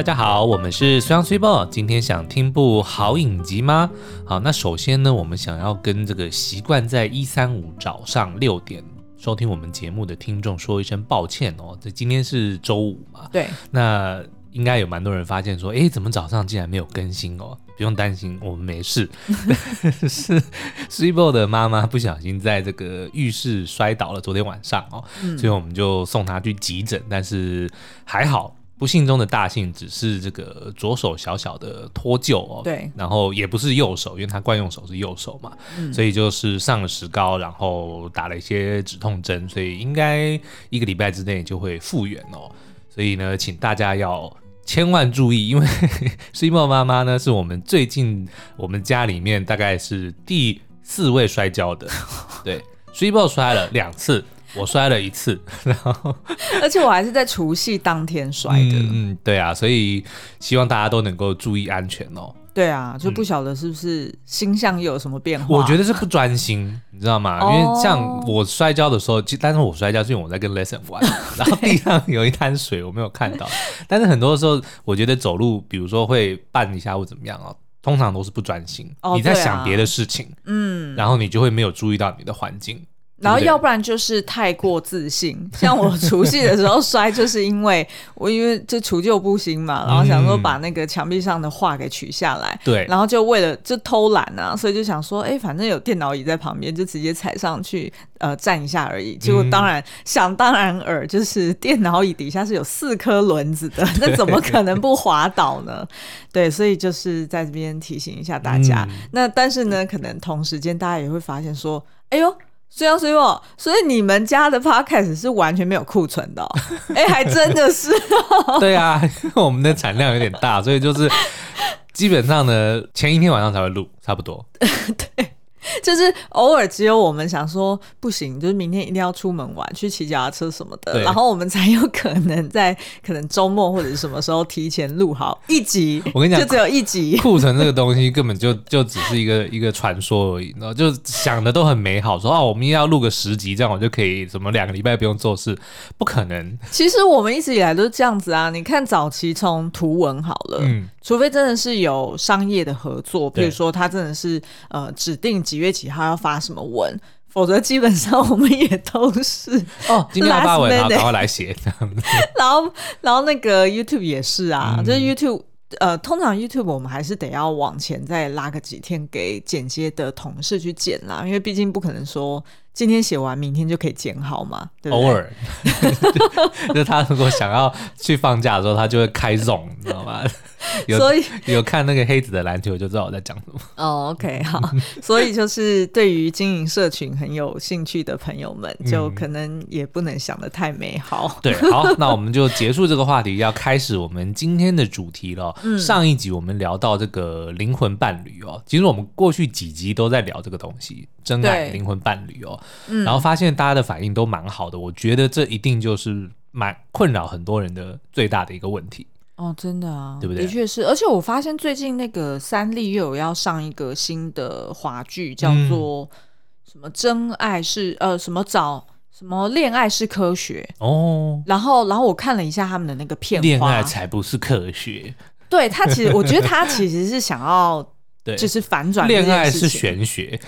大家好，我们是虽阳虽报，今天想听部好影集吗？好，那首先呢，我们想要跟这个习惯在一三五早上六点收听我们节目的听众说一声抱歉哦。这今天是周五嘛？对。那应该有蛮多人发现说，哎，怎么早上竟然没有更新哦？不用担心，我们没事。是 Sweebo 的妈妈不小心在这个浴室摔倒了，昨天晚上哦，嗯、所以我们就送她去急诊，但是还好。不幸中的大幸，只是这个左手小小的脱臼哦。对，然后也不是右手，因为他惯用手是右手嘛，嗯、所以就是上了石膏，然后打了一些止痛针，所以应该一个礼拜之内就会复原哦。所以呢，请大家要千万注意，因为 Sweebo 妈妈呢是我们最近我们家里面大概是第四位摔跤的，对，Sweebo 摔了两次。我摔了一次，然后而且我还是在除夕当天摔的。嗯，对啊，所以希望大家都能够注意安全哦。对啊，就不晓得是不是星象又有什么变化？我觉得是不专心，你知道吗？因为像我摔跤的时候，但是我摔跤是因为我在跟 Lesson 玩，然后地上有一滩水，我没有看到。但是很多时候，我觉得走路，比如说会绊一下或怎么样哦，通常都是不专心，你在想别的事情，嗯，然后你就会没有注意到你的环境。然后要不然就是太过自信，像我除夕的时候摔，就是因为我因为就除旧布新嘛，然后想说把那个墙壁上的画给取下来，对，然后就为了就偷懒啊，所以就想说，哎，反正有电脑椅在旁边，就直接踩上去，呃，站一下而已。结果当然想当然耳，就是电脑椅底下是有四颗轮子的，那怎么可能不滑倒呢？对，所以就是在这边提醒一下大家。那但是呢，可能同时间大家也会发现说，哎呦。虽阳虽报，所以你们家的 podcast 是完全没有库存的。哦，哎、欸，还真的是。哦 对啊，因 为我们的产量有点大，所以就是基本上呢，前一天晚上才会录，差不多。对。就是偶尔只有我们想说不行，就是明天一定要出门玩，去骑脚踏车什么的，然后我们才有可能在可能周末或者是什么时候提前录好一集。我跟你讲，就只有一集。库存这个东西根本就就只是一个一个传说而已，然后就想的都很美好，说啊，我们一定要录个十集，这样我就可以什么两个礼拜不用做事，不可能。其实我们一直以来都是这样子啊，你看早期从图文好了，嗯，除非真的是有商业的合作，比如说他真的是呃指定几月几号要发什么文，否则基本上我们也都是哦，今天要发文，然后赶快来写这样子。然后，然后那个 YouTube 也是啊，嗯、就是 YouTube，呃，通常 YouTube 我们还是得要往前再拉个几天给剪接的同事去剪啦，因为毕竟不可能说今天写完明天就可以剪好嘛，对不对？偶尔，就他如果想要去放假的时候，他就会开 Zone，你知道吗？有所以有看那个黑子的篮球就知道我在讲什么。哦，OK，好。所以就是对于经营社群很有兴趣的朋友们，就可能也不能想得太美好。对，好，那我们就结束这个话题，要开始我们今天的主题了。嗯，上一集我们聊到这个灵魂伴侣哦，其实我们过去几集都在聊这个东西，真爱灵魂伴侣哦。嗯，然后发现大家的反应都蛮好的，我觉得这一定就是蛮困扰很多人的最大的一个问题。哦，真的啊，对不对？的确是，而且我发现最近那个三立又有要上一个新的华剧，叫做什么“真爱是”呃，什么找什么恋爱是科学哦。然后，然后我看了一下他们的那个片，恋爱才不是科学。对，他其实，我觉得他其实是想要，对，就是反转恋爱是玄学。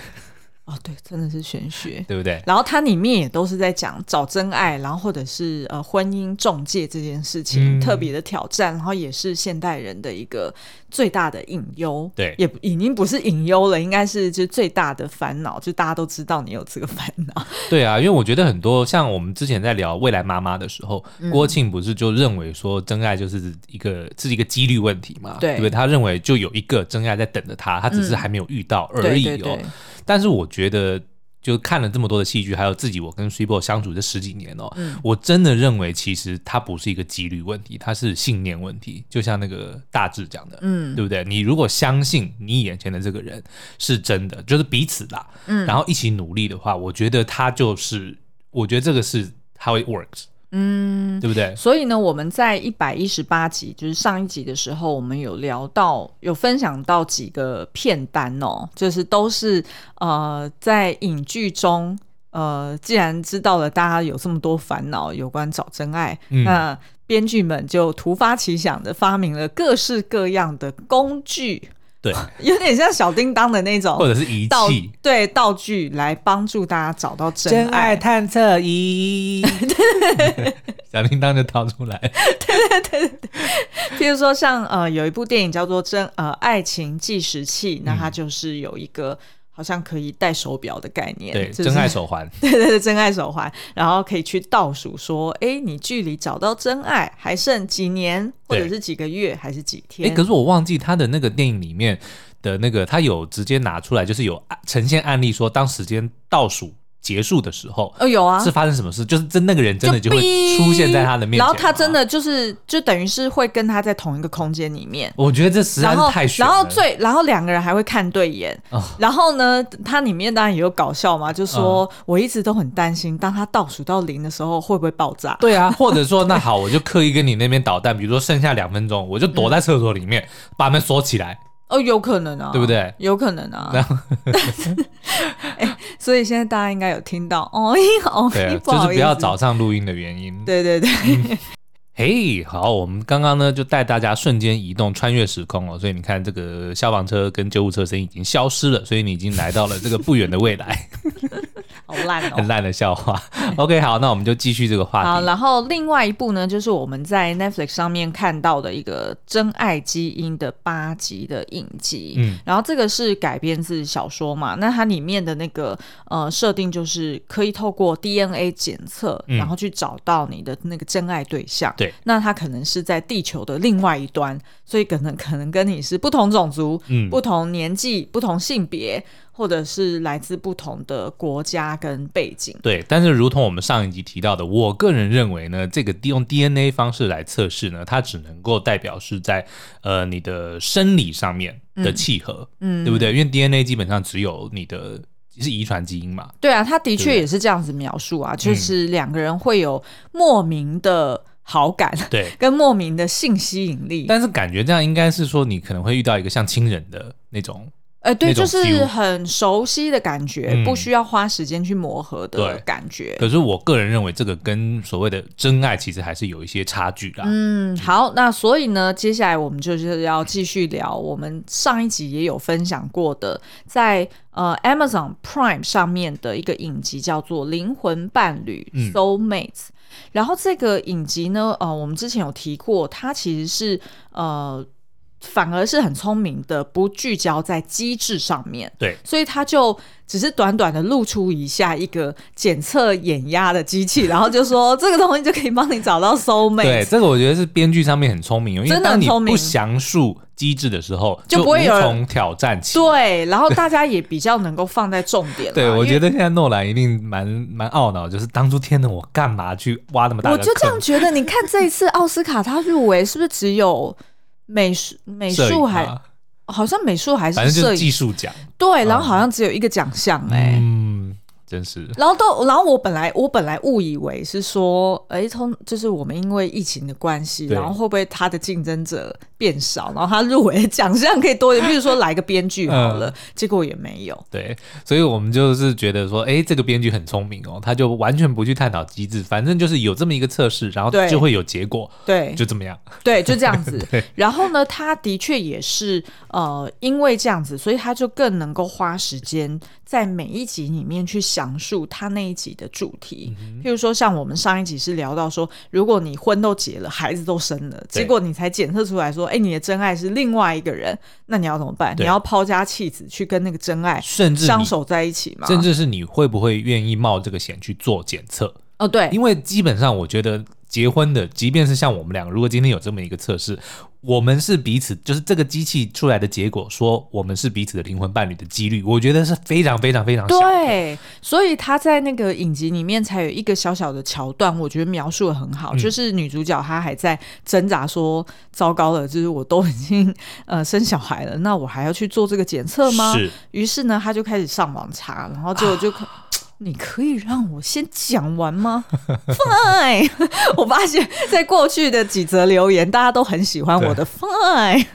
哦，对，真的是玄学，对不对？然后它里面也都是在讲找真爱，然后或者是呃婚姻中介这件事情、嗯、特别的挑战，然后也是现代人的一个最大的隐忧。对，也已经不是隐忧了，应该是就最大的烦恼，就大家都知道你有这个烦恼。对啊，因为我觉得很多像我们之前在聊未来妈妈的时候，嗯、郭庆不是就认为说真爱就是一个是一个几率问题嘛？对，对不对？他认为就有一个真爱在等着他，他只是还没有遇到而已哦。嗯对对对但是我觉得，就看了这么多的戏剧，还有自己我跟 Sweebo 相处这十几年哦，嗯、我真的认为其实它不是一个几率问题，它是信念问题。就像那个大志讲的，嗯，对不对？你如果相信你眼前的这个人是真的，就是彼此啦，嗯，然后一起努力的话，我觉得他就是，我觉得这个是 how it works。嗯，对不对？所以呢，我们在一百一十八集，就是上一集的时候，我们有聊到，有分享到几个片单哦，就是都是呃，在影剧中，呃，既然知道了大家有这么多烦恼，有关找真爱，嗯、那。编剧们就突发奇想的发明了各式各样的工具。对，有点像小叮当的那种，或者是仪器，对道具来帮助大家找到真爱，探测仪，小叮当就掏出来，对对对对。譬如说像呃有一部电影叫做真呃爱情计时器，那它就是有一个。好像可以戴手表的概念，对，真爱手环，对对对，真爱手环，然后可以去倒数说，哎，你距离找到真爱还剩几年，或者是几个月，还是几天？哎，可是我忘记他的那个电影里面的那个，他有直接拿出来，就是有呈现案例说，当时间倒数。结束的时候，哦，有啊，是发生什么事？就是真那个人真的就会出现在他的面前，然后他真的就是就等于是会跟他在同一个空间里面。我觉得这实在是太。然后最，然后两个人还会看对眼。哦、然后呢，它里面当然也有搞笑嘛，就说、嗯、我一直都很担心，当他倒数到零的时候会不会爆炸？对啊，或者说那好，我就刻意跟你那边捣蛋，比如说剩下两分钟，我就躲在厕所里面、嗯、把门锁起来。哦，有可能啊，对不对？有可能啊。所以现在大家应该有听到哦，哦，对，就是不要早上录音的原因。对对对。嗯嘿，hey, 好，我们刚刚呢就带大家瞬间移动，穿越时空哦，所以你看这个消防车跟救护车声音已经消失了，所以你已经来到了这个不远的未来。好烂哦，很烂的笑话。OK，好，那我们就继续这个话题。好，然后另外一部呢，就是我们在 Netflix 上面看到的一个《真爱基因》的八集的影集。嗯，然后这个是改编自小说嘛？那它里面的那个呃设定就是可以透过 DNA 检测，然后去找到你的那个真爱对象。对、嗯，那他可能是在地球的另外一端，所以可能可能跟你是不同种族、嗯、不同年纪、不同性别。或者是来自不同的国家跟背景，对。但是，如同我们上一集提到的，我个人认为呢，这个用 DNA 方式来测试呢，它只能够代表是在呃你的生理上面的契合，嗯，对不对？因为 DNA 基本上只有你的是遗传基因嘛。对啊，他的确也是这样子描述啊，就是两个人会有莫名的好感，对，跟莫名的性吸引力。但是感觉这样应该是说，你可能会遇到一个像亲人的那种。哎，欸、对，就是很熟悉的感觉，嗯、不需要花时间去磨合的感觉。可是我个人认为，这个跟所谓的真爱其实还是有一些差距的。嗯，好，那所以呢，接下来我们就是要继续聊我们上一集也有分享过的，在呃 Amazon Prime 上面的一个影集叫做《灵魂伴侣》（Soul Mates）。嗯、然后这个影集呢，呃，我们之前有提过，它其实是呃。反而是很聪明的，不聚焦在机制上面。对，所以他就只是短短的露出一下一个检测眼压的机器，然后就说这个东西就可以帮你找到 soul mate。对，这个我觉得是编剧上面很聪明，因为当你不详述机制的时候，就不会有从挑战起。对，然后大家也比较能够放在重点。对，我觉得现在诺兰一定蛮蛮懊恼，就是当初天呐，我干嘛去挖那么大的？我就这样觉得。你看这一次奥斯卡他入围，是不是只有？美术美术还好像美术还是摄影，反正就是技术奖。对，然后好像只有一个奖项哎。嗯真是，然后都，然后我本来我本来误以为是说，哎，通就是我们因为疫情的关系，然后会不会他的竞争者变少，然后他入围奖项可以多一点，比如说来个编剧好了，嗯、结果也没有。对，所以我们就是觉得说，哎，这个编剧很聪明哦，他就完全不去探讨机制，反正就是有这么一个测试，然后就会有结果，对，就这么样，对，就这样子。然后呢，他的确也是呃，因为这样子，所以他就更能够花时间在每一集里面去想。讲述他那一集的主题，嗯、譬如说，像我们上一集是聊到说，如果你婚都结了，孩子都生了，对结果你才检测出来说，哎，你的真爱是另外一个人，那你要怎么办？你要抛家弃子去跟那个真爱甚至相守在一起吗？甚至是你会不会愿意冒这个险去做检测？哦，对，因为基本上我觉得。结婚的，即便是像我们两个，如果今天有这么一个测试，我们是彼此，就是这个机器出来的结果，说我们是彼此的灵魂伴侣的几率，我觉得是非常非常非常小。对，所以他在那个影集里面才有一个小小的桥段，我觉得描述的很好，嗯、就是女主角她还在挣扎说，糟糕了，就是我都已经呃生小孩了，那我还要去做这个检测吗？是。于是呢，她就开始上网查，然后就就。啊你可以让我先讲完吗？Fine，我发现在过去的几则留言，大家都很喜欢我的 Fine。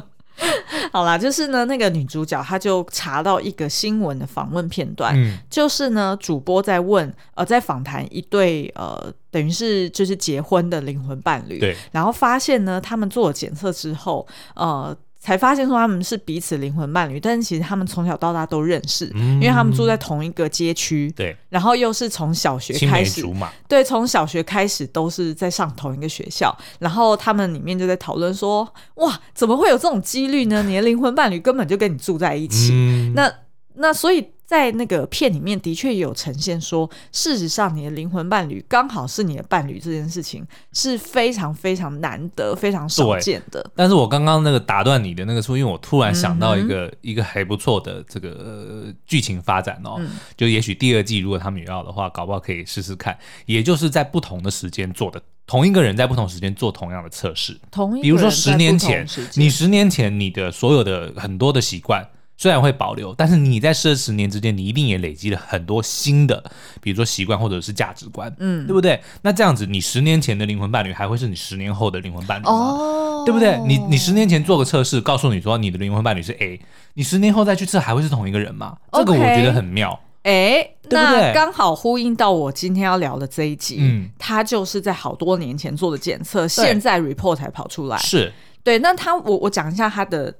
好啦，就是呢，那个女主角她就查到一个新闻的访问片段，嗯，就是呢，主播在问呃，在访谈一对呃，等于是就是结婚的灵魂伴侣，对，然后发现呢，他们做了检测之后，呃。才发现说他们是彼此灵魂伴侣，但是其实他们从小到大都认识，嗯、因为他们住在同一个街区，对，然后又是从小学开始，对，从小学开始都是在上同一个学校，然后他们里面就在讨论说，哇，怎么会有这种几率呢？你的灵魂伴侣根本就跟你住在一起，嗯、那那所以。在那个片里面，的确有呈现说，事实上你的灵魂伴侣刚好是你的伴侣，这件事情是非常非常难得、非常少见的。但是我刚刚那个打断你的那个说，因为我突然想到一个、嗯、一个还不错的这个、呃、剧情发展哦，嗯、就也许第二季如果他们有要的话，搞不好可以试试看。也就是在不同的时间做的，同一个人在不同时间做同样的测试，同一比如说十年前，你十年前你的所有的很多的习惯。虽然会保留，但是你在这十年之间，你一定也累积了很多新的，比如说习惯或者是价值观，嗯，对不对？那这样子，你十年前的灵魂伴侣还会是你十年后的灵魂伴侣吗？哦，对不对？你你十年前做个测试，告诉你说你的灵魂伴侣是 A，你十年后再去测，还会是同一个人吗？Okay, 这个我觉得很妙，哎，那刚好呼应到我今天要聊的这一集，嗯，他就是在好多年前做的检测，现在 report 才跑出来，是对。那他，我我讲一下他的。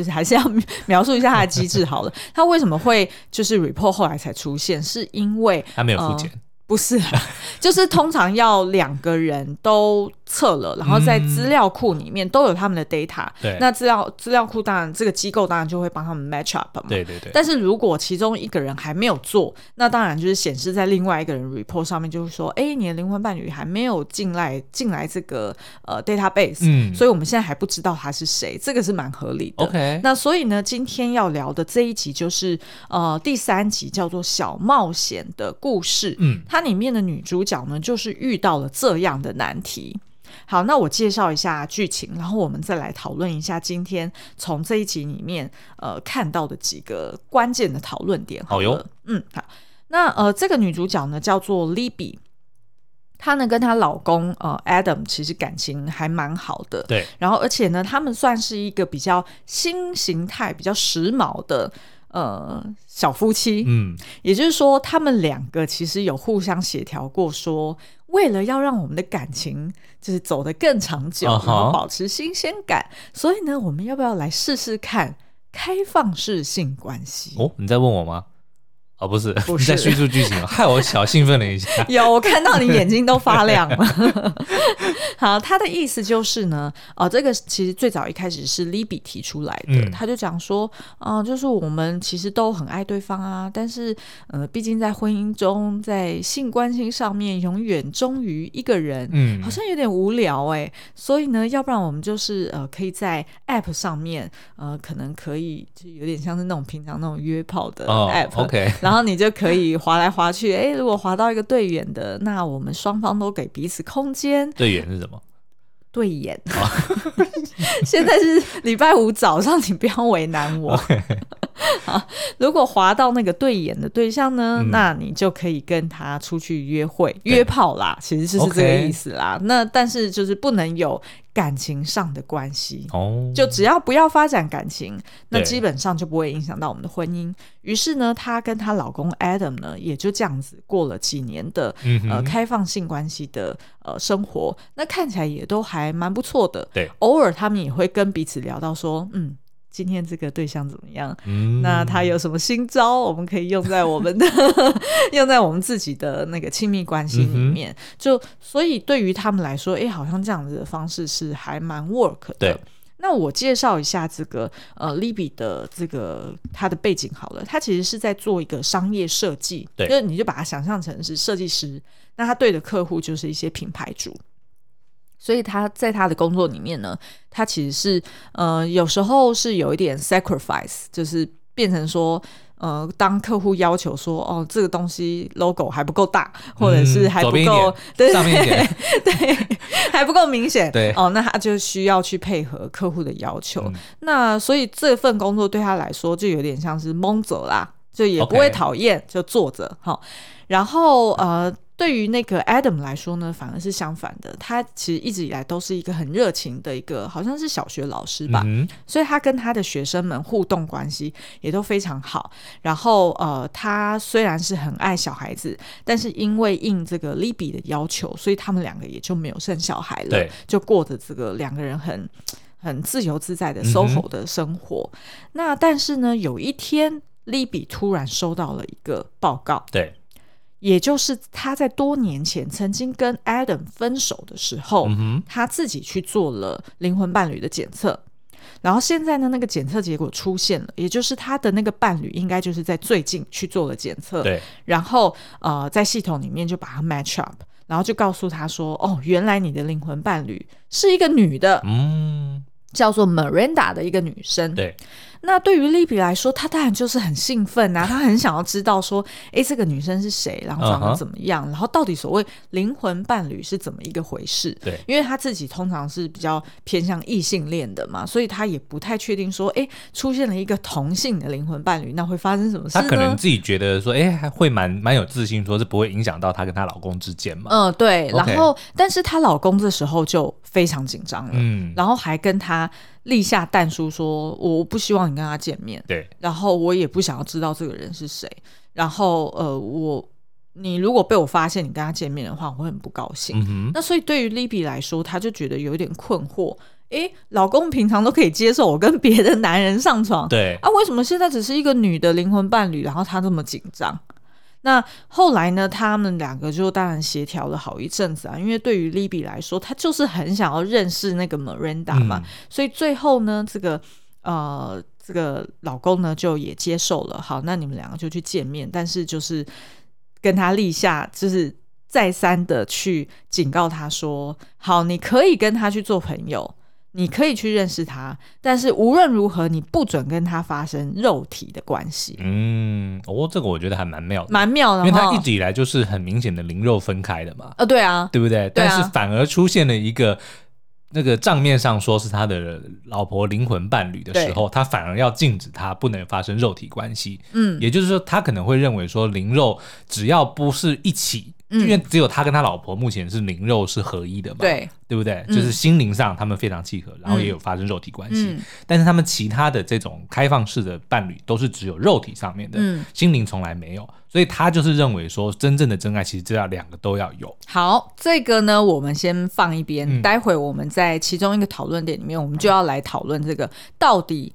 就是还是要 描述一下它的机制好了，它为什么会就是 report 后来才出现，是因为他没有付钱。呃不是，就是通常要两个人都测了，然后在资料库里面都有他们的 data。对，那资料资料库当然这个机构当然就会帮他们 match up 嘛。对对对。但是如果其中一个人还没有做，那当然就是显示在另外一个人 report 上面，就是说，哎，你的灵魂伴侣还没有进来进来这个呃 database，嗯，所以我们现在还不知道他是谁，这个是蛮合理的。OK。那所以呢，今天要聊的这一集就是呃第三集叫做小冒险的故事，嗯，它里面的女主角呢，就是遇到了这样的难题。好，那我介绍一下剧情，然后我们再来讨论一下今天从这一集里面呃看到的几个关键的讨论点好。好哟，嗯，好。那呃，这个女主角呢叫做 Libby，她呢跟她老公呃 Adam 其实感情还蛮好的，对。然后而且呢，他们算是一个比较新形态、比较时髦的。呃，小夫妻，嗯，也就是说，他们两个其实有互相协调过，说为了要让我们的感情就是走得更长久，然后保持新鲜感，所以呢，我们要不要来试试看开放式性关系？哦，你在问我吗？哦，不是，不是你在叙述剧情，害我小兴奋了一下。有，我看到你眼睛都发亮了。好，他的意思就是呢，哦，这个其实最早一开始是 Libby 提出来的，嗯、他就讲说，啊、呃，就是我们其实都很爱对方啊，但是，呃，毕竟在婚姻中，在性关系上面永远忠于一个人，嗯，好像有点无聊哎，所以呢，要不然我们就是呃，可以在 App 上面，呃，可能可以就有点像是那种平常那种约炮的 App，OK。哦 okay 然后你就可以划来划去，哎，如果划到一个对眼的，那我们双方都给彼此空间。对眼是什么？对眼。现在是礼拜五早上，你不要为难我。好，如果滑到那个对眼的对象呢，嗯、那你就可以跟他出去约会、约炮啦，其实就是这个意思啦。那但是就是不能有感情上的关系哦，就只要不要发展感情，那基本上就不会影响到我们的婚姻。于是呢，她跟她老公 Adam 呢，也就这样子过了几年的、嗯、呃开放性关系的呃生活，那看起来也都还蛮不错的。对，偶尔他们也会跟彼此聊到说，嗯。今天这个对象怎么样？嗯，那他有什么新招？我们可以用在我们的 用在我们自己的那个亲密关系里面。嗯、就所以对于他们来说，哎，好像这样子的方式是还蛮 work 的。对。那我介绍一下这个呃，Libby 的这个他的背景好了。他其实是在做一个商业设计，对，就是你就把它想象成是设计师。那他对的客户就是一些品牌主。所以他在他的工作里面呢，他其实是呃有时候是有一点 sacrifice，就是变成说呃当客户要求说哦这个东西 logo 还不够大，或者是还不够对上面一点 对还不够明显对哦，那他就需要去配合客户的要求。嗯、那所以这份工作对他来说就有点像是蒙着啦，就也不会讨厌.就做着好，然后呃。对于那个 Adam 来说呢，反而是相反的。他其实一直以来都是一个很热情的一个，好像是小学老师吧。嗯、所以他跟他的学生们互动关系也都非常好。然后呃，他虽然是很爱小孩子，但是因为应这个 Libby 的要求，所以他们两个也就没有生小孩了，就过着这个两个人很很自由自在的 SOHO 的生活。嗯、那但是呢，有一天 Libby 突然收到了一个报告，对。也就是他在多年前曾经跟 Adam 分手的时候，嗯、他自己去做了灵魂伴侣的检测，然后现在呢，那个检测结果出现了，也就是他的那个伴侣应该就是在最近去做了检测，对，然后呃，在系统里面就把他 match up，然后就告诉他说，哦，原来你的灵魂伴侣是一个女的，嗯，叫做 Miranda 的一个女生，对。那对于 Libby 来说，他当然就是很兴奋啊，他很想要知道说，哎，这个女生是谁，然后长得怎么样，uh huh. 然后到底所谓灵魂伴侣是怎么一个回事？对，因为他自己通常是比较偏向异性恋的嘛，所以他也不太确定说，哎，出现了一个同性的灵魂伴侣，那会发生什么事呢？他可能自己觉得说，哎，还会蛮蛮有自信，说是不会影响到她跟她老公之间嘛。嗯，对。然后.但是她老公这时候就非常紧张了，嗯，然后还跟她。立下但书说：“我不希望你跟他见面。”对，然后我也不想要知道这个人是谁。然后，呃，我你如果被我发现你跟他见面的话，我会很不高兴。嗯、那所以对于 Libby 来说，他就觉得有一点困惑。诶，老公平常都可以接受我跟别的男人上床，对啊，为什么现在只是一个女的灵魂伴侣，然后他这么紧张？那后来呢？他们两个就当然协调了好一阵子啊，因为对于 Libby 来说，他就是很想要认识那个 Miranda 嘛，嗯、所以最后呢，这个呃，这个老公呢就也接受了。好，那你们两个就去见面，但是就是跟他立下，就是再三的去警告他说：好，你可以跟他去做朋友。你可以去认识他，但是无论如何，你不准跟他发生肉体的关系。嗯，哦，这个我觉得还蛮妙的，蛮妙的，因为他一直以来就是很明显的灵肉分开的嘛。啊，对啊，对不对？对啊，但是反而出现了一个那个账面上说是他的老婆灵魂伴侣的时候，他反而要禁止他不能发生肉体关系。嗯，也就是说，他可能会认为说灵肉只要不是一起。因为只有他跟他老婆目前是灵肉是合一的嘛，对，对不对？嗯、就是心灵上他们非常契合，然后也有发生肉体关系。嗯、但是他们其他的这种开放式的伴侣都是只有肉体上面的，嗯、心灵从来没有。所以他就是认为说，真正的真爱其实这要两个都要有。好，这个呢，我们先放一边，嗯、待会我们在其中一个讨论点里面，我们就要来讨论这个到底。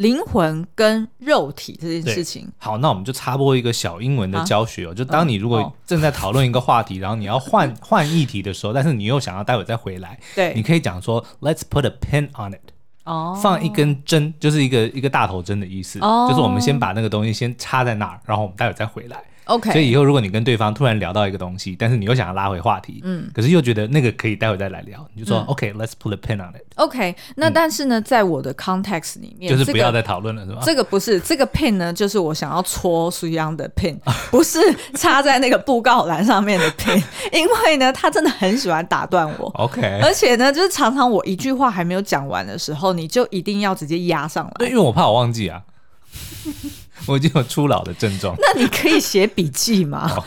灵魂跟肉体这件事情，好，那我们就插播一个小英文的教学哦。啊、就当你如果正在讨论一个话题，然后你要换换议题的时候，但是你又想要待会再回来，对，你可以讲说，Let's put a pin on it，哦，放一根针，就是一个一个大头针的意思，哦，就是我们先把那个东西先插在那儿，然后我们待会再回来。OK，所以以后如果你跟对方突然聊到一个东西，但是你又想要拉回话题，嗯，可是又觉得那个可以待会再来聊，你就说 OK，Let's put a pin on it。OK，那但是呢，在我的 context 里面，就是不要再讨论了，是吧？这个不是这个 pin 呢，就是我想要戳苏央的 pin，不是插在那个布告栏上面的 pin，因为呢，他真的很喜欢打断我。OK，而且呢，就是常常我一句话还没有讲完的时候，你就一定要直接压上来，对，因为我怕我忘记啊。我已经有初老的症状。那你可以写笔记吗？哦，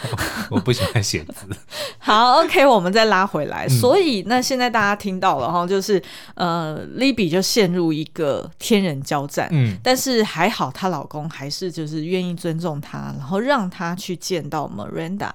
我不喜欢写字。好，OK，我们再拉回来。嗯、所以，那现在大家听到了哈，就是呃，Libby 就陷入一个天人交战。嗯，但是还好，她老公还是就是愿意尊重她，然后让她去见到 Miranda。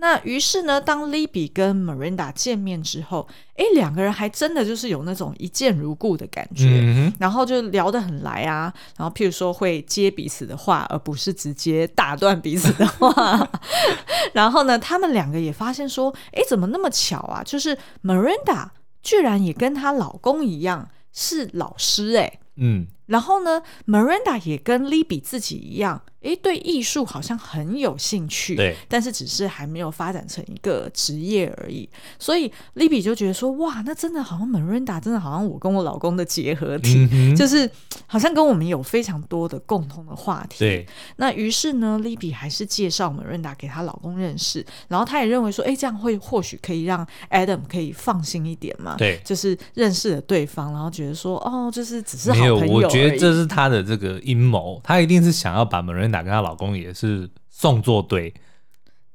那于是呢，当 Libby 跟 Miranda 见面之后，哎，两个人还真的就是有那种一见如故的感觉，嗯、然后就聊得很来啊。然后譬如说会接彼此的话，而不是直接打断彼此的话。然后呢，他们两个也发现说，哎，怎么那么巧啊？就是 Miranda 居然也跟她老公一样是老师，哎，嗯。然后呢，Miranda 也跟 Libby 自己一样。诶，对艺术好像很有兴趣，对，但是只是还没有发展成一个职业而已。所以 Libby 就觉得说，哇，那真的好像 Miranda 真的好像我跟我老公的结合体，嗯、就是好像跟我们有非常多的共同的话题。对，那于是呢，Libby 还是介绍 Miranda 给她老公认识，然后她也认为说，诶，这样会或许可以让 Adam 可以放心一点嘛。对，就是认识了对方，然后觉得说，哦，就是只是好朋友觉得这是她的这个阴谋，她一定是想要把 Miranda 跟她老公也是送作对，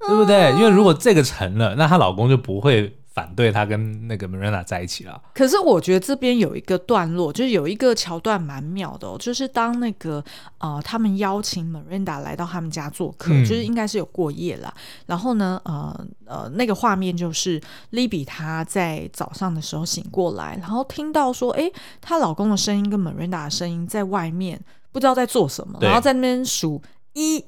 对不对？因为如果这个成了，那她老公就不会。反对他跟那个 Miranda 在一起了。可是我觉得这边有一个段落，就是有一个桥段蛮妙的哦，就是当那个呃他们邀请 Miranda 来到他们家做客，嗯、就是应该是有过夜了。然后呢，呃呃那个画面就是 Libby 她在早上的时候醒过来，然后听到说，哎，她老公的声音跟 Miranda 的声音在外面不知道在做什么，然后在那边数一、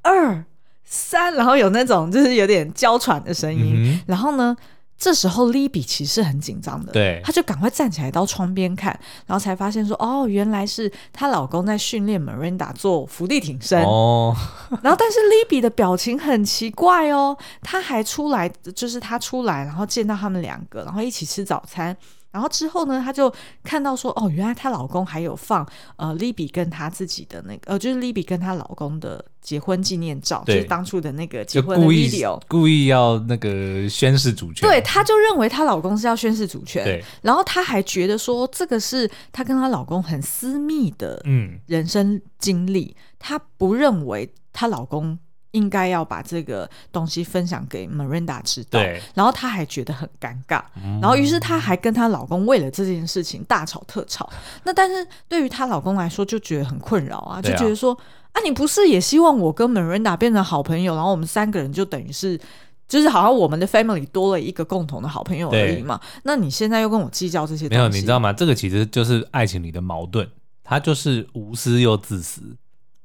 二、三，然后有那种就是有点娇喘的声音，嗯、然后呢。这时候，Libby 其实是很紧张的，对，她就赶快站起来到窗边看，然后才发现说，哦，原来是她老公在训练 Miranda 做伏地挺身哦。然后，但是 Libby 的表情很奇怪哦，她还出来，就是她出来，然后见到他们两个，然后一起吃早餐。然后之后呢，她就看到说，哦，原来她老公还有放呃，Libby 跟她自己的那个，呃，就是 Libby 跟她老公的结婚纪念照，就是当初的那个结婚的 video，故意要那个宣誓主权。对，她就认为她老公是要宣誓主权。对，然后她还觉得说，这个是她跟她老公很私密的嗯人生经历，她、嗯、不认为她老公。应该要把这个东西分享给 Miranda 知道，然后她还觉得很尴尬，嗯、然后于是她还跟她老公为了这件事情大吵特吵。那但是对于她老公来说，就觉得很困扰啊，就觉得说啊，啊，你不是也希望我跟 Miranda 变成好朋友，然后我们三个人就等于是就是好像我们的 family 多了一个共同的好朋友而已嘛？那你现在又跟我计较这些东西，没有，你知道吗？这个其实就是爱情里的矛盾，他就是无私又自私，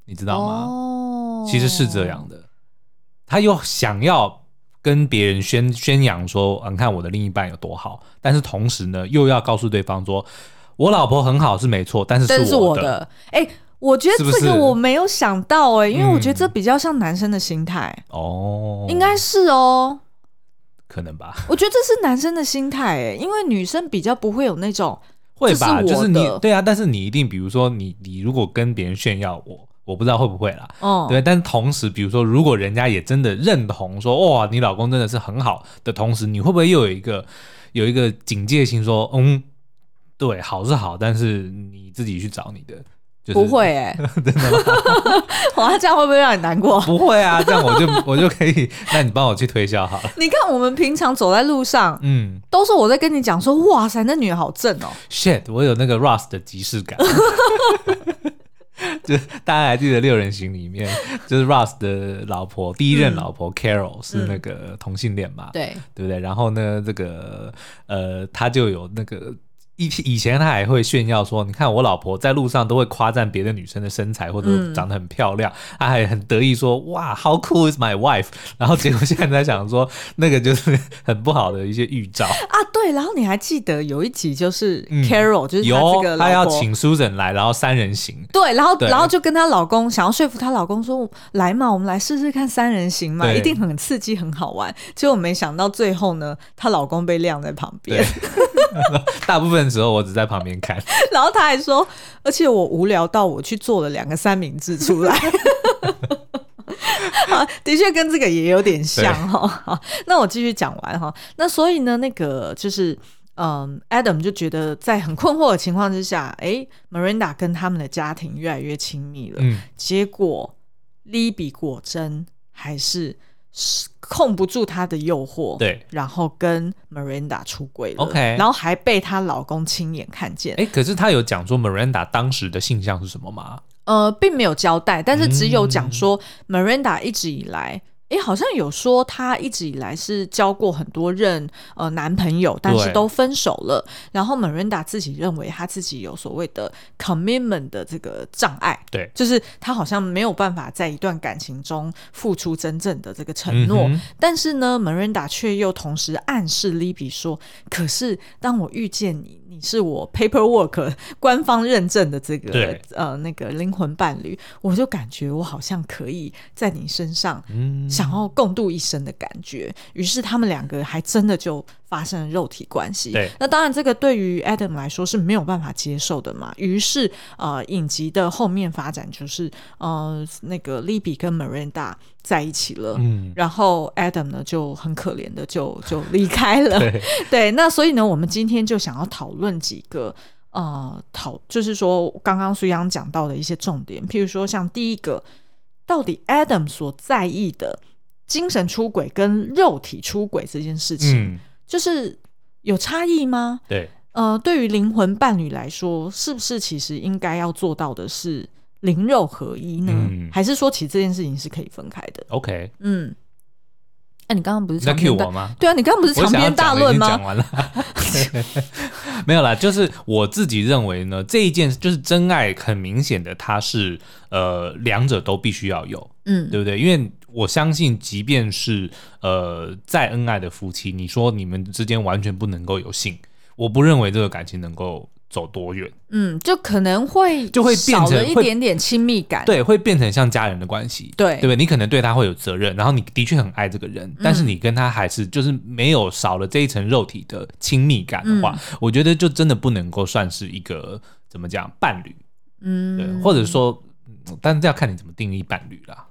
你知道吗？哦其实是这样的，他又想要跟别人宣宣扬说，你看我的另一半有多好，但是同时呢，又要告诉对方说，我老婆很好是没错，但是是我的。是我的。哎，我觉得这个我没有想到哎，因为我觉得这比较像男生的心态哦，应该是哦，可能吧。我觉得这是男生的心态哎，因为女生比较不会有那种会吧，就是你对啊，但是你一定比如说你你如果跟别人炫耀我。我不知道会不会啦，哦，对，但是同时，比如说，如果人家也真的认同说，哇，你老公真的是很好的同时，你会不会又有一个有一个警戒心，说，嗯，对，好是好，但是你自己去找你的，就是、不会哎、欸，真的吗？哇，这样会不会让你难过？不会啊，这样我就我就可以，那你帮我去推销好了。你看我们平常走在路上，嗯，都是我在跟你讲说，哇塞，那女人好正哦，shit，我有那个 Rust 的即视感。就大家还记得六人行里面，就是 Ross 的老婆，第一任老婆 Carol 是那个同性恋嘛？对，对不对？然后呢，这个呃，他就有那个。以以前他还会炫耀说：“你看我老婆在路上都会夸赞别的女生的身材或者长得很漂亮，嗯、他还很得意说：‘哇，How cool is my wife？’ 然后结果现在在想说，那个就是很不好的一些预兆啊。对，然后你还记得有一集就是 Carol，、嗯、就是他这个他要请 Susan 来，然后三人行。对，然后然后就跟她老公想要说服她老公说：‘来嘛，我们来试试看三人行嘛，一定很刺激，很好玩。’结果没想到最后呢，她老公被晾在旁边。大部分的时候我只在旁边看，然后他还说，而且我无聊到我去做了两个三明治出来，的确跟这个也有点像哈。对那我继续讲完哈。那所以呢，那个就是嗯，Adam 就觉得在很困惑的情况之下，哎，Miranda 跟他们的家庭越来越亲密了。嗯，结果 Libby 果真还是。控不住她的诱惑，对，然后跟 Miranda 出轨了，OK，然后还被她老公亲眼看见。哎，可是她有讲说 Miranda 当时的性向是什么吗？呃，并没有交代，但是只有讲说 Miranda 一直以来。哎，好像有说她一直以来是交过很多任呃男朋友，但是都分手了。然后 Miranda 自己认为她自己有所谓的 commitment 的这个障碍，对，就是她好像没有办法在一段感情中付出真正的这个承诺。嗯、但是呢，Miranda 却又同时暗示 Libby 说：“可是当我遇见你，你是我 paperwork 官方认证的这个呃那个灵魂伴侣，我就感觉我好像可以在你身上。”嗯。想要共度一生的感觉，于是他们两个还真的就发生了肉体关系。对，那当然这个对于 Adam 来说是没有办法接受的嘛。于是呃，影集的后面发展就是呃，那个 Libby 跟 Miranda 在一起了，嗯，然后 Adam 呢就很可怜的就就离开了。对，对，那所以呢，我们今天就想要讨论几个呃讨，就是说刚刚苏央讲到的一些重点，譬如说像第一个。到底 Adam 所在意的精神出轨跟肉体出轨这件事情，嗯、就是有差异吗？对，呃，对于灵魂伴侣来说，是不是其实应该要做到的是灵肉合一呢？嗯、还是说，其实这件事情是可以分开的？OK，嗯。哎，你刚刚不是在 cue 我吗？对啊，你刚刚不是长篇大论吗？讲完了，没有啦，就是我自己认为呢，这一件就是真爱，很明显的，它是呃两者都必须要有，嗯，对不对？因为我相信，即便是呃再恩爱的夫妻，你说你们之间完全不能够有性，我不认为这个感情能够。走多远？嗯，就可能会就会变成一点点亲密感，对，会变成像家人的关系，对，对不对？你可能对他会有责任，然后你的确很爱这个人，嗯、但是你跟他还是就是没有少了这一层肉体的亲密感的话，嗯、我觉得就真的不能够算是一个怎么讲伴侣，嗯，对，或者说，但是要看你怎么定义伴侣啦。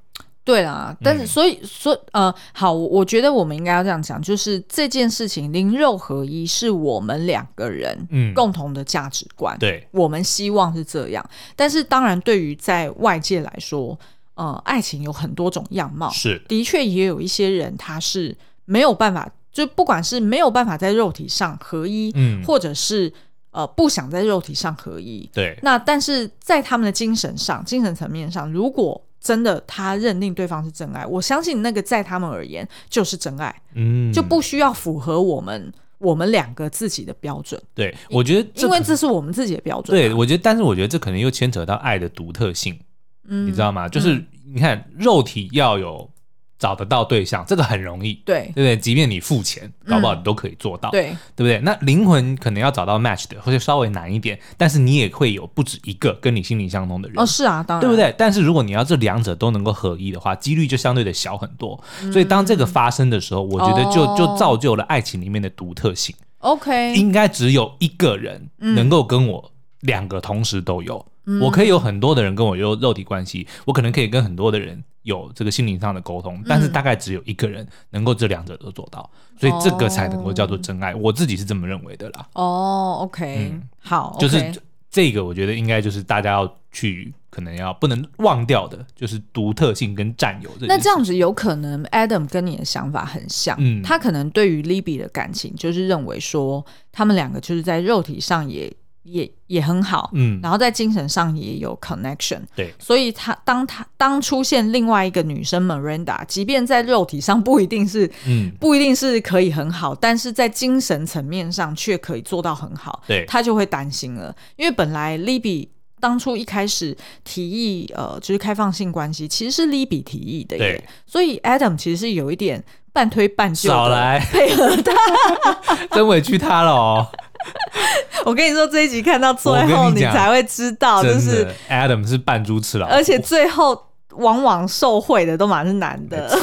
对啦，但是所以说，嗯、呃，好，我觉得我们应该要这样讲，就是这件事情灵肉合一是我们两个人嗯共同的价值观，对、嗯，我们希望是这样。但是当然，对于在外界来说，呃，爱情有很多种样貌，是的确也有一些人他是没有办法，就不管是没有办法在肉体上合一，嗯，或者是呃不想在肉体上合一，对。那但是在他们的精神上、精神层面上，如果真的，他认定对方是真爱，我相信那个在他们而言就是真爱，嗯，就不需要符合我们我们两个自己的标准。对，我觉得因为这是我们自己的标准。对，我觉得，但是我觉得这可能又牵扯到爱的独特性，嗯，你知道吗？就是你看，肉体要有。找得到对象，这个很容易，对对不对？即便你付钱，搞不好你都可以做到，嗯、对对不对？那灵魂可能要找到 match 的，或者稍微难一点，但是你也会有不止一个跟你心灵相通的人哦，是啊，当然，对不对？但是如果你要这两者都能够合一的话，几率就相对的小很多。嗯、所以当这个发生的时候，我觉得就、哦、就造就了爱情里面的独特性。OK，应该只有一个人能够跟我两个同时都有，嗯、我可以有很多的人跟我有肉体关系，我可能可以跟很多的人。有这个心灵上的沟通，但是大概只有一个人能够这两者都做到，嗯、所以这个才能够叫做真爱。哦、我自己是这么认为的啦。哦，OK，、嗯、好，就是这个，我觉得应该就是大家要去可能要不能忘掉的，就是独特性跟占有这。那这样子有可能，Adam 跟你的想法很像，嗯，他可能对于 Libby 的感情就是认为说，他们两个就是在肉体上也。也也很好，嗯，然后在精神上也有 connection，对，所以他当他当出现另外一个女生 Miranda，即便在肉体上不一定是，嗯，不一定是可以很好，但是在精神层面上却可以做到很好，对，他就会担心了，因为本来 Libby 当初一开始提议，呃，就是开放性关系，其实是 Libby 提议的耶，对，所以 Adam 其实是有一点半推半就少来。配合他，真委屈他了哦。我跟你说，这一集看到最后，你才会知道，就是 Adam 是扮猪吃老虎，而且最后往往受贿的都蛮是男的。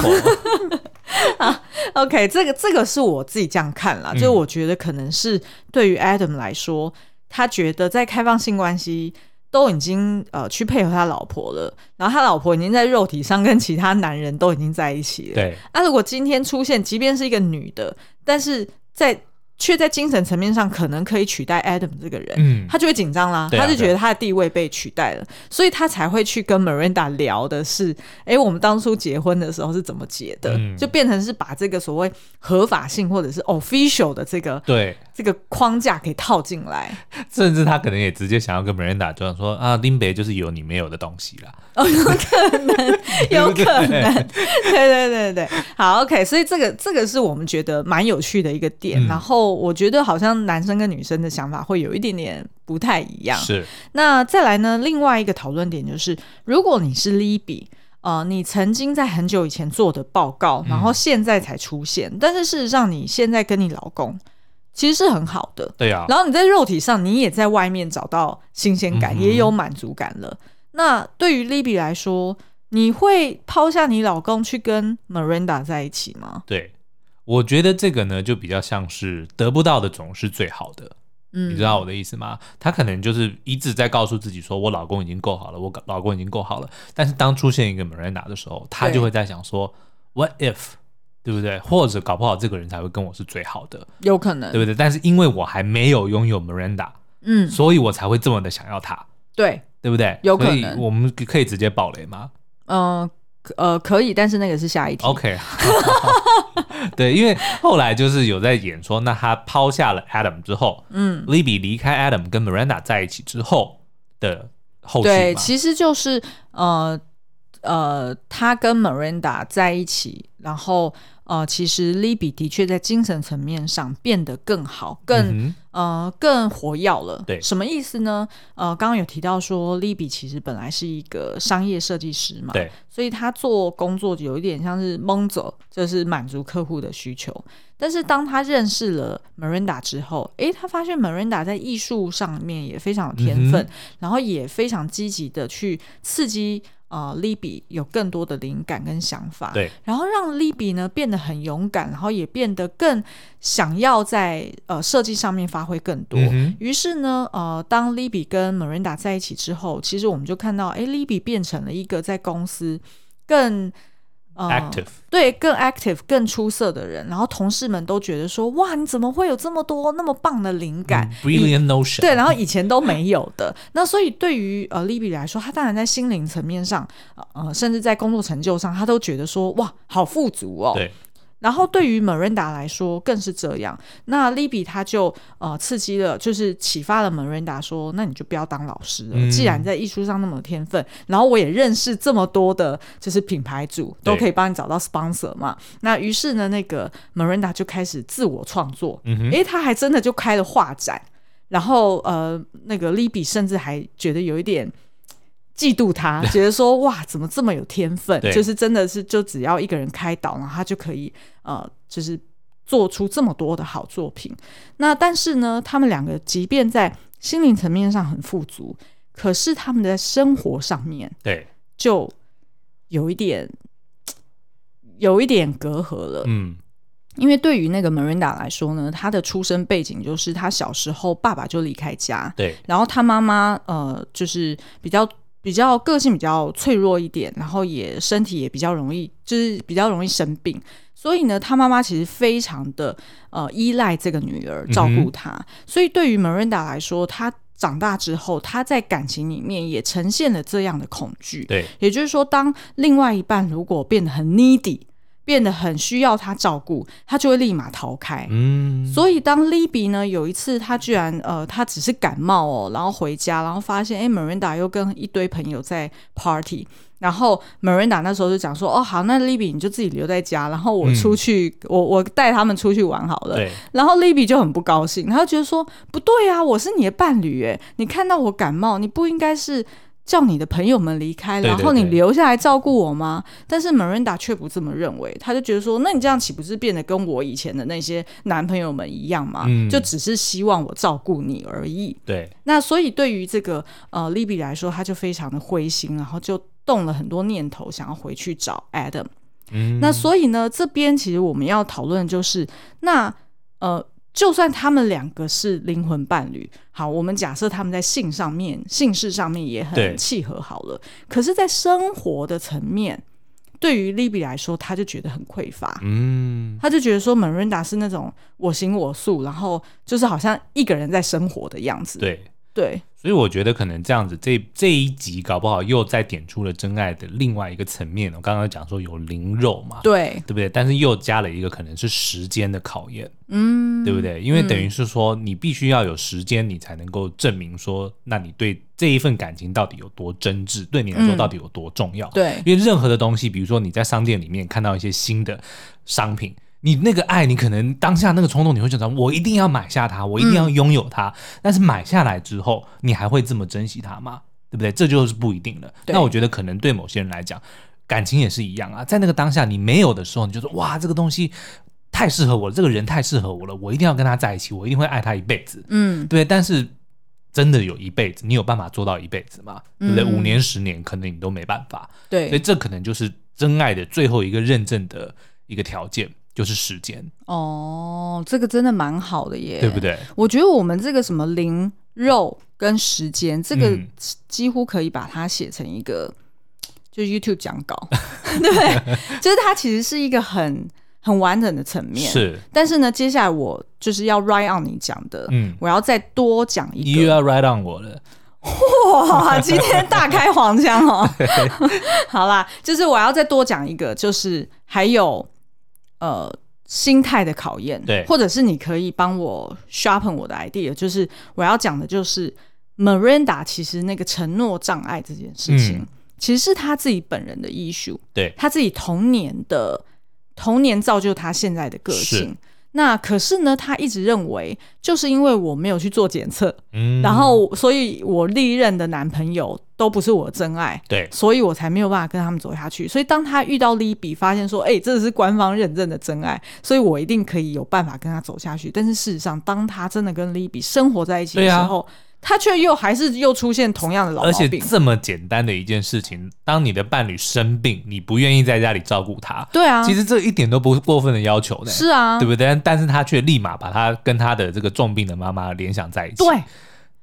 啊，OK，这个这个是我自己这样看啦，嗯、就我觉得可能是对于 Adam 来说，他觉得在开放性关系都已经呃去配合他老婆了，然后他老婆已经在肉体上跟其他男人都已经在一起了。对，那、啊、如果今天出现，即便是一个女的，但是在却在精神层面上可能可以取代 Adam 这个人，嗯，他就会紧张啦，他就觉得他的地位被取代了，所以他才会去跟 Miranda 聊的是，哎，我们当初结婚的时候是怎么结的，就变成是把这个所谓合法性或者是 official 的这个对这个框架给套进来，甚至他可能也直接想要跟 Miranda 就说啊，林北就是有你没有的东西啦，哦，有可能，有可能，对对对对，好，OK，所以这个这个是我们觉得蛮有趣的一个点，然后。我觉得好像男生跟女生的想法会有一点点不太一样。是。那再来呢？另外一个讨论点就是，如果你是 Libby，呃，你曾经在很久以前做的报告，然后现在才出现，嗯、但是事实上你现在跟你老公其实是很好的。对呀、啊。然后你在肉体上，你也在外面找到新鲜感，嗯、也有满足感了。那对于 Libby 来说，你会抛下你老公去跟 Miranda 在一起吗？对。我觉得这个呢，就比较像是得不到的总是最好的，嗯，你知道我的意思吗？他可能就是一直在告诉自己说，我老公已经够好了，我老公已经够好了。但是当出现一个 Miranda 的时候，他就会在想说，What if，对不对？或者搞不好这个人才会跟我是最好的，有可能，对不对？但是因为我还没有拥有 Miranda，嗯，所以我才会这么的想要他，对，对不对？有可能，我们可以直接爆雷吗？嗯。呃，可以，但是那个是下一题。OK，对，因为后来就是有在演说，那他抛下了 Adam 之后，嗯，Libby 离开 Adam 跟 Miranda 在一起之后的后续，对，其实就是呃呃，他跟 Miranda 在一起，然后。呃，其实 Libby 的确在精神层面上变得更好，更、嗯、呃更活跃了。对，什么意思呢？呃，刚刚有提到说，Libby 其实本来是一个商业设计师嘛，对，所以他做工作有一点像是蒙走，就是满足客户的需求。但是当他认识了 Miranda 之后，诶，他发现 Miranda 在艺术上面也非常有天分，嗯、然后也非常积极的去刺激。呃，Libby 有更多的灵感跟想法，对，然后让 Libby 呢变得很勇敢，然后也变得更想要在呃设计上面发挥更多。嗯、于是呢，呃，当 Libby 跟 Miranda 在一起之后，其实我们就看到，哎，Libby 变成了一个在公司更。active、嗯、对，更 active 更出色的人，然后同事们都觉得说，哇，你怎么会有这么多那么棒的灵感、嗯、brilliant notion，对，然后以前都没有的。那所以对于呃 Libby 来说，他当然在心灵层面上，呃，甚至在工作成就上，他都觉得说，哇，好富足哦。对。然后对于 Miranda 来说更是这样。那 Libby 他就呃刺激了，就是启发了 Miranda 说：“那你就不要当老师了，嗯、既然在艺术上那么有天分，然后我也认识这么多的，就是品牌主都可以帮你找到 sponsor 嘛。”那于是呢，那个 Miranda 就开始自我创作。嗯哼，诶，他还真的就开了画展。然后呃，那个 Libby 甚至还觉得有一点。嫉妒他，觉得说哇，怎么这么有天分？就是真的是，就只要一个人开导，然后他就可以呃，就是做出这么多的好作品。那但是呢，他们两个即便在心灵层面上很富足，可是他们的生活上面，对，就有一点 有一点隔阂了。嗯，因为对于那个 Miranda 来说呢，他的出生背景就是他小时候爸爸就离开家，对，然后他妈妈呃，就是比较。比较个性比较脆弱一点，然后也身体也比较容易，就是比较容易生病，所以呢，他妈妈其实非常的呃依赖这个女儿照顾她，嗯、所以对于 Miranda 来说，她长大之后，她在感情里面也呈现了这样的恐惧。对，也就是说，当另外一半如果变得很 needy。变得很需要他照顾，他就会立马逃开。嗯，所以当 Libby 呢，有一次他居然呃，他只是感冒哦，然后回家，然后发现哎，Miranda 又跟一堆朋友在 party，然后 Miranda 那时候就讲说，哦好，那 Libby 你就自己留在家，然后我出去，嗯、我我带他们出去玩好了。对。然后 Libby 就很不高兴，他就觉得说不对啊，我是你的伴侣哎，你看到我感冒，你不应该是。叫你的朋友们离开，然后你留下来照顾我吗？对对对，但是 Miranda 却不这么认为，他就觉得说，那你这样岂不是变得跟我以前的那些男朋友们一样吗？嗯、就只是希望我照顾你而已。对，那所以对于这个呃 Libby 来说，他就非常的灰心，然后就动了很多念头，想要回去找 Adam。嗯，那所以呢，这边其实我们要讨论就是，那呃。就算他们两个是灵魂伴侣，好，我们假设他们在性上面、性事上面也很契合好了。可是，在生活的层面，对于 Libby 来说，他就觉得很匮乏。嗯，他就觉得说，Miranda 是那种我行我素，然后就是好像一个人在生活的样子。对。对，所以我觉得可能这样子，这这一集搞不好又再点出了真爱的另外一个层面。我刚刚讲说有灵肉嘛，对，对不对？但是又加了一个可能是时间的考验，嗯，对不对？因为等于是说，你必须要有时间，你才能够证明说，那你对这一份感情到底有多真挚，对你来说到底有多重要？对，因为任何的东西，比如说你在商店里面看到一些新的商品。你那个爱，你可能当下那个冲动，你会觉得我一定要买下它，我一定要拥有它。嗯、但是买下来之后，你还会这么珍惜它吗？对不对？这就是不一定了。那我觉得可能对某些人来讲，感情也是一样啊。在那个当下你没有的时候，你就说哇，这个东西太适合我了，这个人太适合我了，我一定要跟他在一起，我一定会爱他一辈子。嗯，对。但是真的有一辈子，你有办法做到一辈子吗？对不对？嗯、五年、十年，可能你都没办法。对。所以这可能就是真爱的最后一个认证的一个条件。就是时间哦，这个真的蛮好的耶，对不对？我觉得我们这个什么灵肉跟时间，这个几乎可以把它写成一个，嗯、就是 YouTube 讲稿，对 不对？就是它其实是一个很很完整的层面。是，但是呢，接下来我就是要 write on 你讲的，嗯，我要再多讲一个，你又要 write on 我了。哇，今天大开黄腔哦！好啦，就是我要再多讲一个，就是还有呃心态的考验，对，或者是你可以帮我 sharpen 我的 idea，就是我要讲的就是 Miranda 其实那个承诺障碍这件事情，嗯、其实是他自己本人的 issue，对，他自己童年的童年造就他现在的个性。那可是呢，他一直认为，就是因为我没有去做检测，嗯，然后所以我历任的男朋友都不是我的真爱，对，所以我才没有办法跟他们走下去。所以当他遇到 Libby，发现说，哎、欸，这是官方认证的真爱，所以我一定可以有办法跟他走下去。但是事实上，当他真的跟 Libby 生活在一起的时候，他却又还是又出现同样的老毛病，而且这么简单的一件事情，当你的伴侣生病，你不愿意在家里照顾他，对啊，其实这一点都不过分的要求呢，是啊，对不对？但是他却立马把他跟他的这个重病的妈妈联想在一起，对。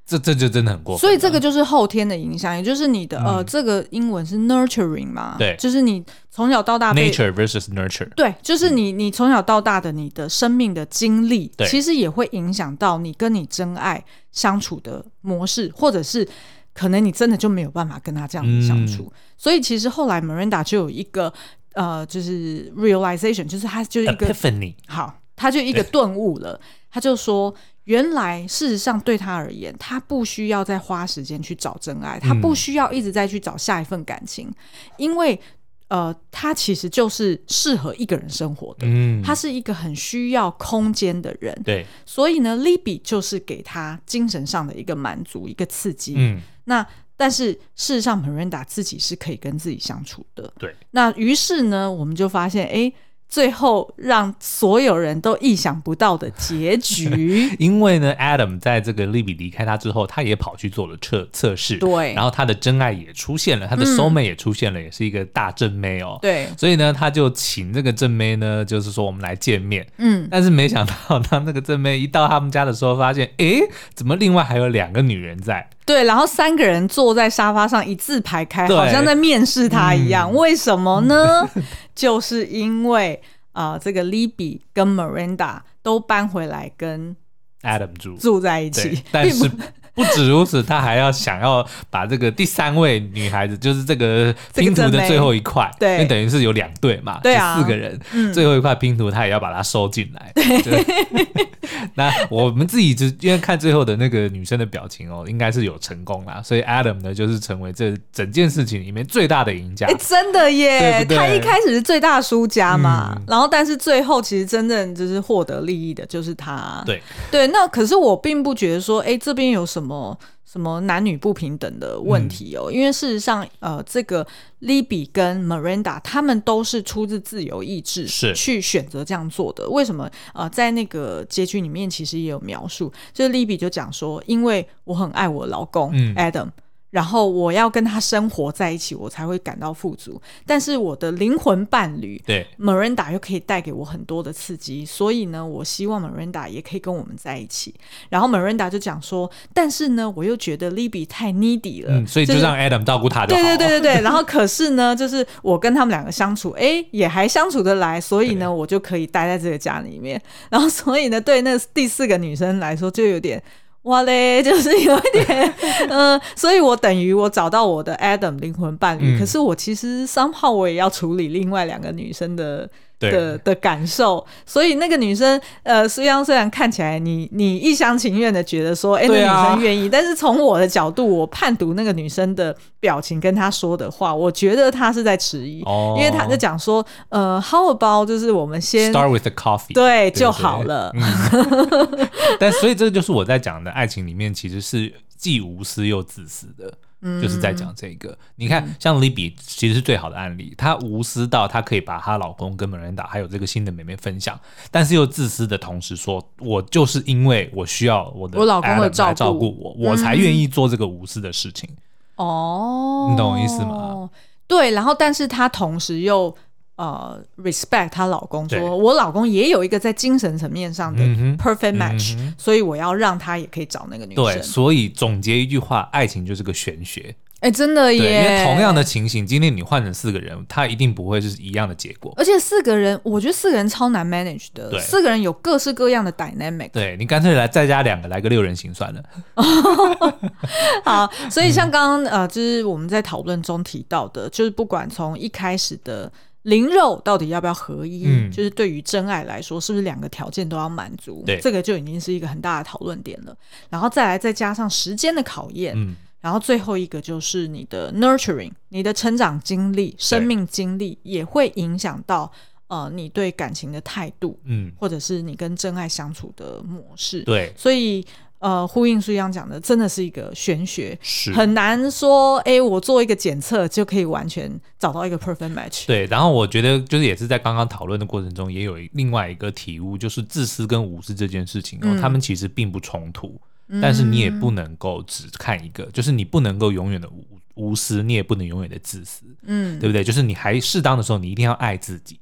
这这就真的很过分，所以这个就是后天的影响，也就是你的、嗯、呃，这个英文是 nurturing 嘛，对，就是你从小到大 nature versus nurture，对，就是你你从小到大的你的生命的经历，其实也会影响到你跟你真爱相处的模式，或者是可能你真的就没有办法跟他这样子相处，嗯、所以其实后来 Miranda 就有一个呃，就是 realization，就是他就是一个 epiphany，好，他就一个顿悟了，他就说。原来，事实上对他而言，他不需要再花时间去找真爱，他不需要一直再去找下一份感情，嗯、因为，呃，他其实就是适合一个人生活的。嗯，他是一个很需要空间的人。对，所以呢，Libby 就是给他精神上的一个满足，一个刺激。嗯，那但是事实上，Miranda 自己是可以跟自己相处的。对，那于是呢，我们就发现，哎。最后让所有人都意想不到的结局，因为呢，Adam 在这个 Libby 离开他之后，他也跑去做了测测试，对，然后他的真爱也出现了，他的 soul mate 也出现了，嗯、也是一个大正妹哦，对，所以呢，他就请这个正妹呢，就是说我们来见面，嗯，但是没想到当那个正妹一到他们家的时候，发现，哎，怎么另外还有两个女人在？对，然后三个人坐在沙发上一字排开，好像在面试他一样。嗯、为什么呢？就是因为啊、呃，这个 Libby 跟 Miranda 都搬回来跟 Adam 住住在一起，但是。不止如此，他还要想要把这个第三位女孩子，就是这个拼图的最后一块，对，因为等于是有两对嘛，对啊，四个人，嗯、最后一块拼图他也要把它收进来。对，那我们自己就因为看最后的那个女生的表情哦，应该是有成功啦，所以 Adam 呢就是成为这整件事情里面最大的赢家。哎，真的耶，对对他一开始是最大输家嘛，嗯、然后但是最后其实真正就是获得利益的就是他。对对，那可是我并不觉得说，哎，这边有什么。什么什么男女不平等的问题哦？嗯、因为事实上，呃，这个 Libby 跟 Miranda 他们都是出自自由意志，是去选择这样做的。为什么？呃，在那个结局里面，其实也有描述，就是 Libby 就讲说，因为我很爱我老公、嗯、Adam。然后我要跟他生活在一起，我才会感到富足。但是我的灵魂伴侣，对，Miranda 又可以带给我很多的刺激，所以呢，我希望 Miranda 也可以跟我们在一起。然后 Miranda 就讲说，但是呢，我又觉得 Libby 太 needy 了，嗯，所以就让 Adam 照顾他就好。对对对对对。然后可是呢，就是我跟他们两个相处，哎，也还相处得来，所以呢，我就可以待在这个家里面。然后所以呢，对那第四个女生来说，就有点。哇嘞，就是有一点，嗯、呃，所以我等于我找到我的 Adam 灵魂伴侣，嗯、可是我其实 somehow 我也要处理另外两个女生的。的对。的感受，所以那个女生，呃，虽然虽然看起来你你一厢情愿的觉得说，哎、欸，那、女生愿意，但是从我的角度，我判读那个女生的表情跟她说的话，我觉得她是在迟疑，哦、因为她在讲说，呃，How about 就是我们先 start with the coffee，对，对就好了。嗯、但所以这个就是我在讲的爱情里面，其实是既无私又自私的。就是在讲这个，你看，像 Libby 其实是最好的案例，她无私到她可以把她老公跟 Miranda 还有这个新的妹妹分享，但是又自私的同时说，我就是因为我需要我的我老公的照顾我，我才愿意做这个无私的事情。哦，你懂我意思吗？对，然后但是她同时又。呃，respect 她老公说，对我老公也有一个在精神层面上的 perfect match，、嗯、所以我要让他也可以找那个女生。对，所以总结一句话，爱情就是个玄学，哎，真的耶！因为同样的情形，今天你换成四个人，他一定不会是一样的结果。而且四个人，我觉得四个人超难 manage 的。对，四个人有各式各样的 dynamic。对，你干脆来再加两个，来个六人行算了。好，所以像刚刚呃，就是我们在讨论中提到的，就是不管从一开始的灵肉到底要不要合一，嗯，就是对于真爱来说，是不是两个条件都要满足？对，这个就已经是一个很大的讨论点了。然后再来再加上时间的考验，嗯。然后最后一个就是你的 nurturing，你的成长经历、生命经历也会影响到呃你对感情的态度，嗯，或者是你跟真爱相处的模式。对，所以呃呼应书一样讲的，真的是一个玄学，是很难说，哎，我做一个检测就可以完全找到一个 perfect match。对，然后我觉得就是也是在刚刚讨论的过程中，也有另外一个体悟，就是自私跟无私这件事情哦，嗯，他们其实并不冲突。但是你也不能够只看一个，嗯、就是你不能够永远的无无私，你也不能永远的自私，嗯，对不对？就是你还适当的时候，你一定要爱自己，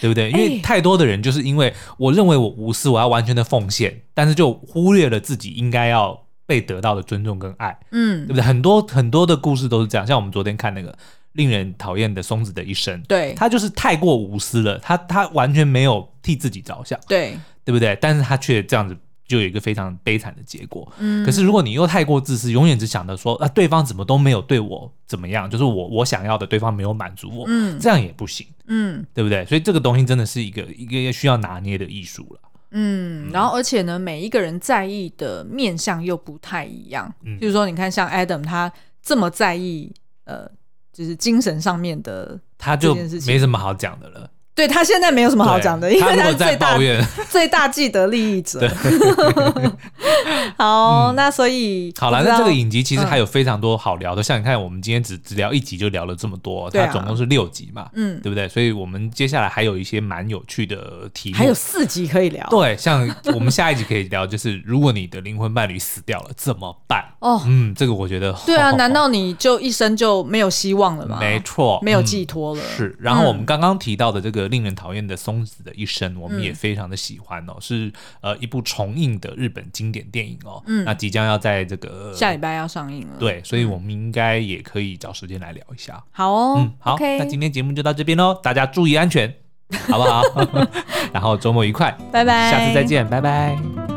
对不对？因为太多的人就是因为我认为我无私，我要完全的奉献，但是就忽略了自己应该要被得到的尊重跟爱，嗯，对不对？很多很多的故事都是这样，像我们昨天看那个令人讨厌的松子的一生，对，他就是太过无私了，他他完全没有替自己着想，对，对不对？但是他却这样子。就有一个非常悲惨的结果。嗯，可是如果你又太过自私，永远只想着说啊，对方怎么都没有对我怎么样，就是我我想要的对方没有满足我，嗯，这样也不行，嗯，对不对？所以这个东西真的是一个一个需要拿捏的艺术了。嗯，然后而且呢，每一个人在意的面相又不太一样。嗯，就是说，你看像 Adam 他这么在意，呃，就是精神上面的，他就没什么好讲的了。对，他现在没有什么好讲的，因为他是最大 最大既得利益者。好，那所以好了，那这个影集其实还有非常多好聊的，像你看，我们今天只只聊一集就聊了这么多，它总共是六集嘛，嗯，对不对？所以我们接下来还有一些蛮有趣的题目，还有四集可以聊。对，像我们下一集可以聊，就是如果你的灵魂伴侣死掉了怎么办？哦，嗯，这个我觉得对啊，难道你就一生就没有希望了吗？没错，没有寄托了。是，然后我们刚刚提到的这个。令人讨厌的松子的一生，我们也非常的喜欢哦，嗯、是呃一部重映的日本经典电影哦，嗯，那即将要在这个下礼拜要上映了，对，所以我们应该也可以找时间来聊一下。好哦，嗯，好那今天节目就到这边喽，大家注意安全，好不好？然后周末愉快，拜拜，下次再见，拜拜。